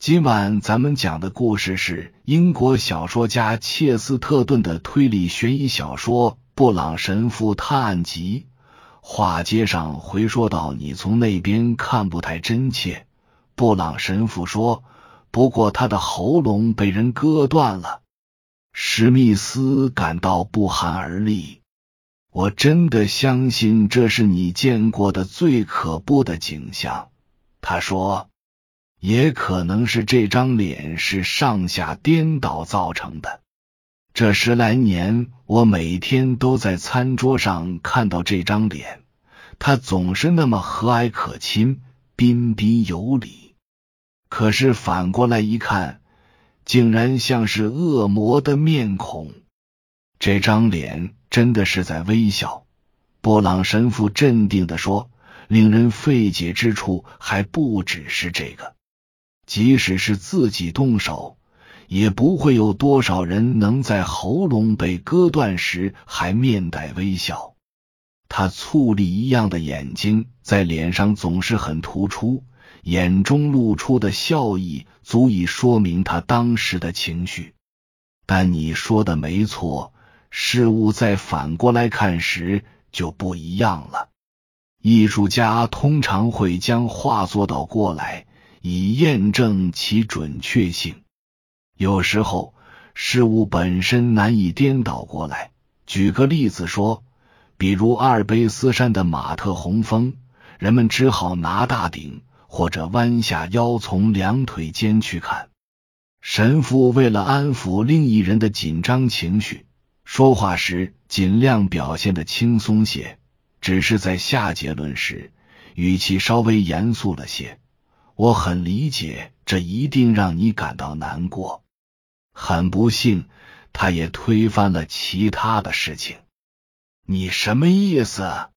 今晚咱们讲的故事是英国小说家切斯特顿的推理悬疑小说《布朗神父探案集》。话接上回说到，你从那边看不太真切。布朗神父说：“不过他的喉咙被人割断了。”史密斯感到不寒而栗。我真的相信这是你见过的最可怖的景象。他说。也可能是这张脸是上下颠倒造成的。这十来年，我每天都在餐桌上看到这张脸，他总是那么和蔼可亲、彬彬有礼。可是反过来一看，竟然像是恶魔的面孔。这张脸真的是在微笑。布朗神父镇定的说：“令人费解之处还不只是这个。”即使是自己动手，也不会有多少人能在喉咙被割断时还面带微笑。他醋栗一样的眼睛在脸上总是很突出，眼中露出的笑意足以说明他当时的情绪。但你说的没错，事物在反过来看时就不一样了。艺术家通常会将画作倒过来。以验证其准确性。有时候事物本身难以颠倒过来。举个例子说，比如阿尔卑斯山的马特洪峰，人们只好拿大顶或者弯下腰从两腿间去看。神父为了安抚另一人的紧张情绪，说话时尽量表现的轻松些，只是在下结论时语气稍微严肃了些。我很理解，这一定让你感到难过。很不幸，他也推翻了其他的事情。你什么意思？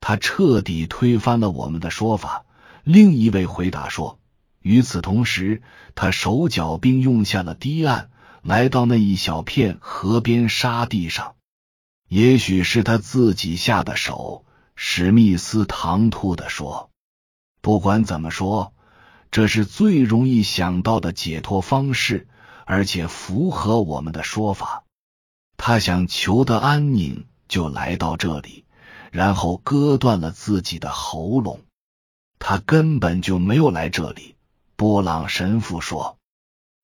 他彻底推翻了我们的说法。另一位回答说：“与此同时，他手脚并用下了堤岸，来到那一小片河边沙地上。也许是他自己下的手。”史密斯唐突的说：“不管怎么说。”这是最容易想到的解脱方式，而且符合我们的说法。他想求得安宁，就来到这里，然后割断了自己的喉咙。他根本就没有来这里。波朗神父说：“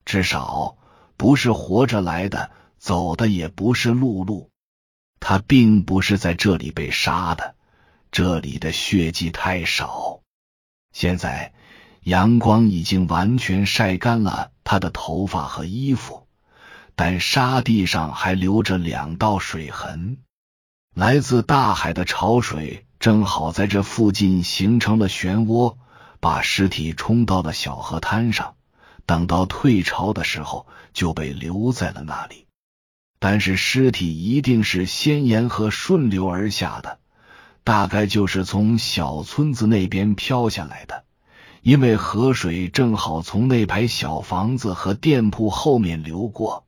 至少不是活着来的，走的也不是陆路。他并不是在这里被杀的。这里的血迹太少。现在。”阳光已经完全晒干了他的头发和衣服，但沙地上还留着两道水痕。来自大海的潮水正好在这附近形成了漩涡，把尸体冲到了小河滩上。等到退潮的时候，就被留在了那里。但是尸体一定是先沿河顺流而下的，大概就是从小村子那边飘下来的。因为河水正好从那排小房子和店铺后面流过，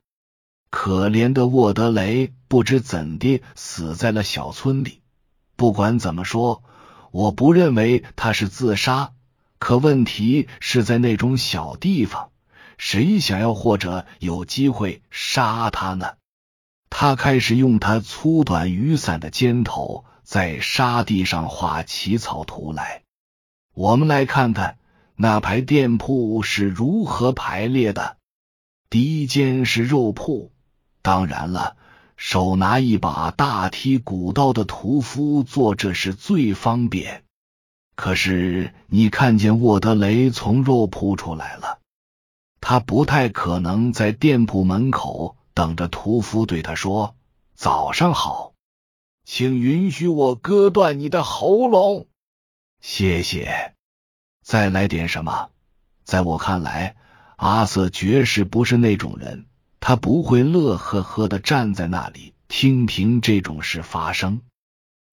可怜的沃德雷不知怎地死在了小村里。不管怎么说，我不认为他是自杀。可问题是在那种小地方，谁想要或者有机会杀他呢？他开始用他粗短雨伞的尖头在沙地上画起草图来。我们来看看。那排店铺是如何排列的？第一间是肉铺，当然了，手拿一把大剔骨刀的屠夫做这事最方便。可是你看见沃德雷从肉铺出来了，他不太可能在店铺门口等着屠夫对他说：“早上好，请允许我割断你的喉咙。”谢谢。再来点什么？在我看来，阿瑟绝世不是那种人，他不会乐呵呵的站在那里听凭这种事发生。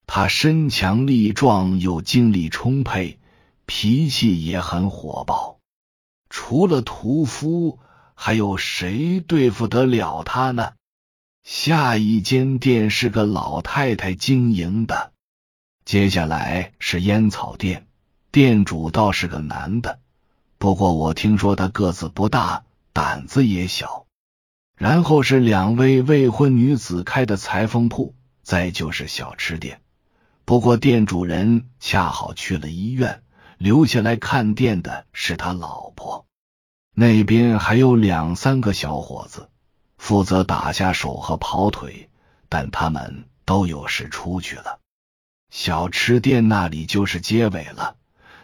他身强力壮，又精力充沛，脾气也很火爆。除了屠夫，还有谁对付得了他呢？下一间店是个老太太经营的，接下来是烟草店。店主倒是个男的，不过我听说他个子不大，胆子也小。然后是两位未婚女子开的裁缝铺，再就是小吃店。不过店主人恰好去了医院，留下来看店的是他老婆。那边还有两三个小伙子，负责打下手和跑腿，但他们都有事出去了。小吃店那里就是结尾了，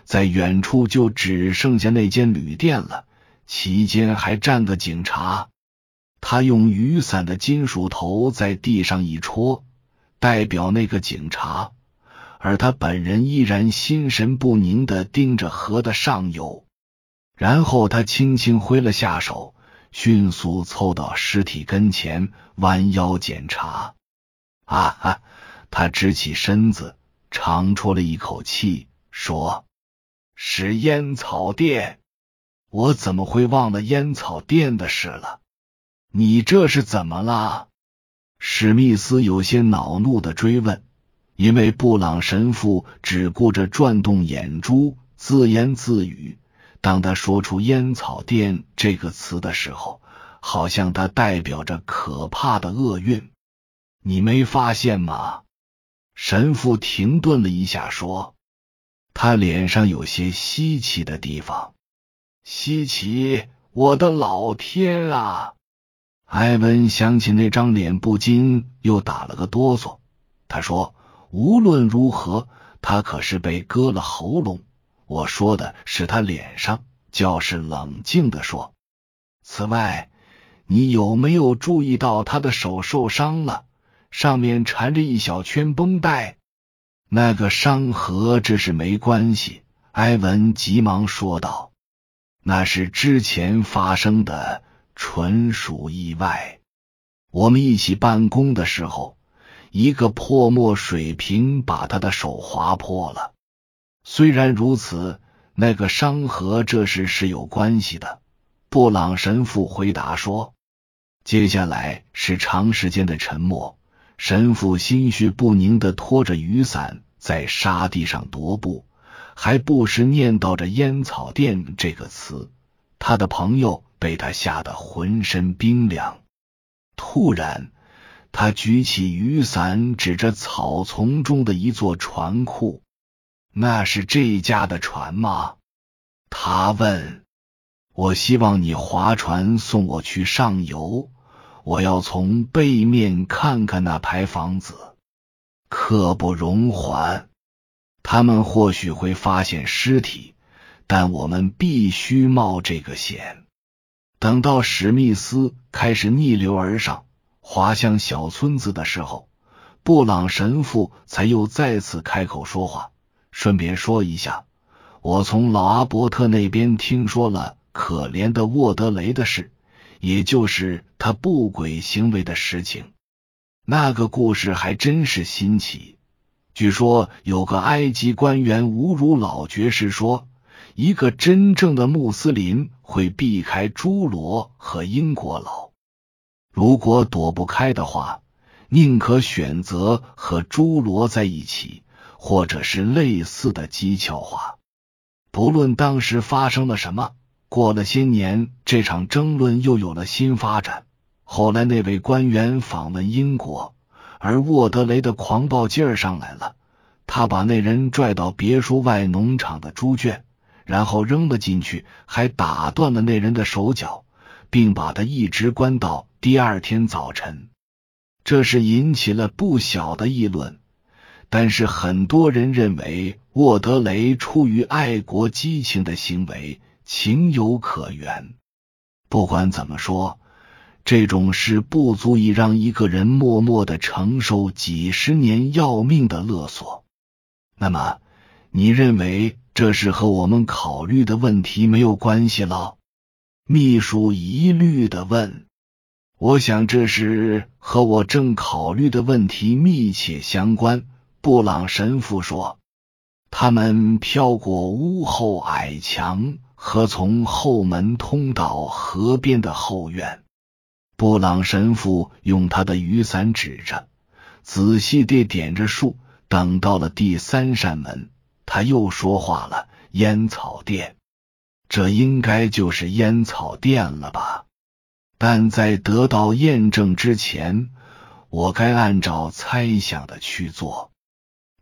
在远处就只剩下那间旅店了，其间还站个警察。他用雨伞的金属头在地上一戳，代表那个警察，而他本人依然心神不宁的盯着河的上游。然后他轻轻挥了下手，迅速凑到尸体跟前，弯腰检查。啊哈！他直起身子，长出了一口气，说：“是烟草店，我怎么会忘了烟草店的事了？”你这是怎么了？史密斯有些恼怒的追问，因为布朗神父只顾着转动眼珠，自言自语。当他说出“烟草店”这个词的时候，好像它代表着可怕的厄运。你没发现吗？神父停顿了一下，说：“他脸上有些稀奇的地方。稀奇！我的老天啊！”艾文想起那张脸，不禁又打了个哆嗦。他说：“无论如何，他可是被割了喉咙。我说的是他脸上。”教士冷静的说：“此外，你有没有注意到他的手受伤了？上面缠着一小圈绷带。那个伤和这是没关系。”埃文急忙说道：“那是之前发生的。”纯属意外。我们一起办公的时候，一个破墨水瓶把他的手划破了。虽然如此，那个伤和这事是有关系的。布朗神父回答说。接下来是长时间的沉默。神父心绪不宁的拖着雨伞在沙地上踱步，还不时念叨着“烟草店”这个词。他的朋友。被他吓得浑身冰凉。突然，他举起雨伞，指着草丛中的一座船库：“那是这家的船吗？”他问。“我希望你划船送我去上游，我要从背面看看那排房子。刻不容缓。他们或许会发现尸体，但我们必须冒这个险。”等到史密斯开始逆流而上，滑向小村子的时候，布朗神父才又再次开口说话。顺便说一下，我从老阿伯特那边听说了可怜的沃德雷的事，也就是他不轨行为的实情。那个故事还真是新奇。据说有个埃及官员侮辱老爵士说。一个真正的穆斯林会避开朱罗和英国佬，如果躲不开的话，宁可选择和朱罗在一起，或者是类似的讥诮话。不论当时发生了什么，过了些年，这场争论又有了新发展。后来那位官员访问英国，而沃德雷的狂暴劲儿上来了，他把那人拽到别墅外农场的猪圈。然后扔了进去，还打断了那人的手脚，并把他一直关到第二天早晨。这是引起了不小的议论，但是很多人认为沃德雷出于爱国激情的行为情有可原。不管怎么说，这种事不足以让一个人默默的承受几十年要命的勒索。那么，你认为？这是和我们考虑的问题没有关系了。秘书疑虑的问：“我想这是和我正考虑的问题密切相关。”布朗神父说：“他们飘过屋后矮墙和从后门通到河边的后院。”布朗神父用他的雨伞指着，仔细地点着数，等到了第三扇门。他又说话了：“烟草店。”这应该就是烟草店了吧？但在得到验证之前，我该按照猜想的去做。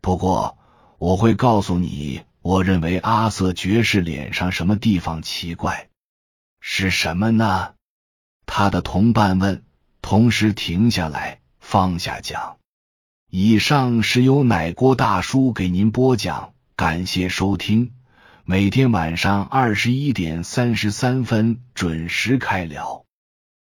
不过，我会告诉你，我认为阿瑟爵士脸上什么地方奇怪，是什么呢？他的同伴问，同时停下来，放下讲。以上是由奶锅大叔给您播讲，感谢收听。每天晚上二十一点三十三分准时开聊。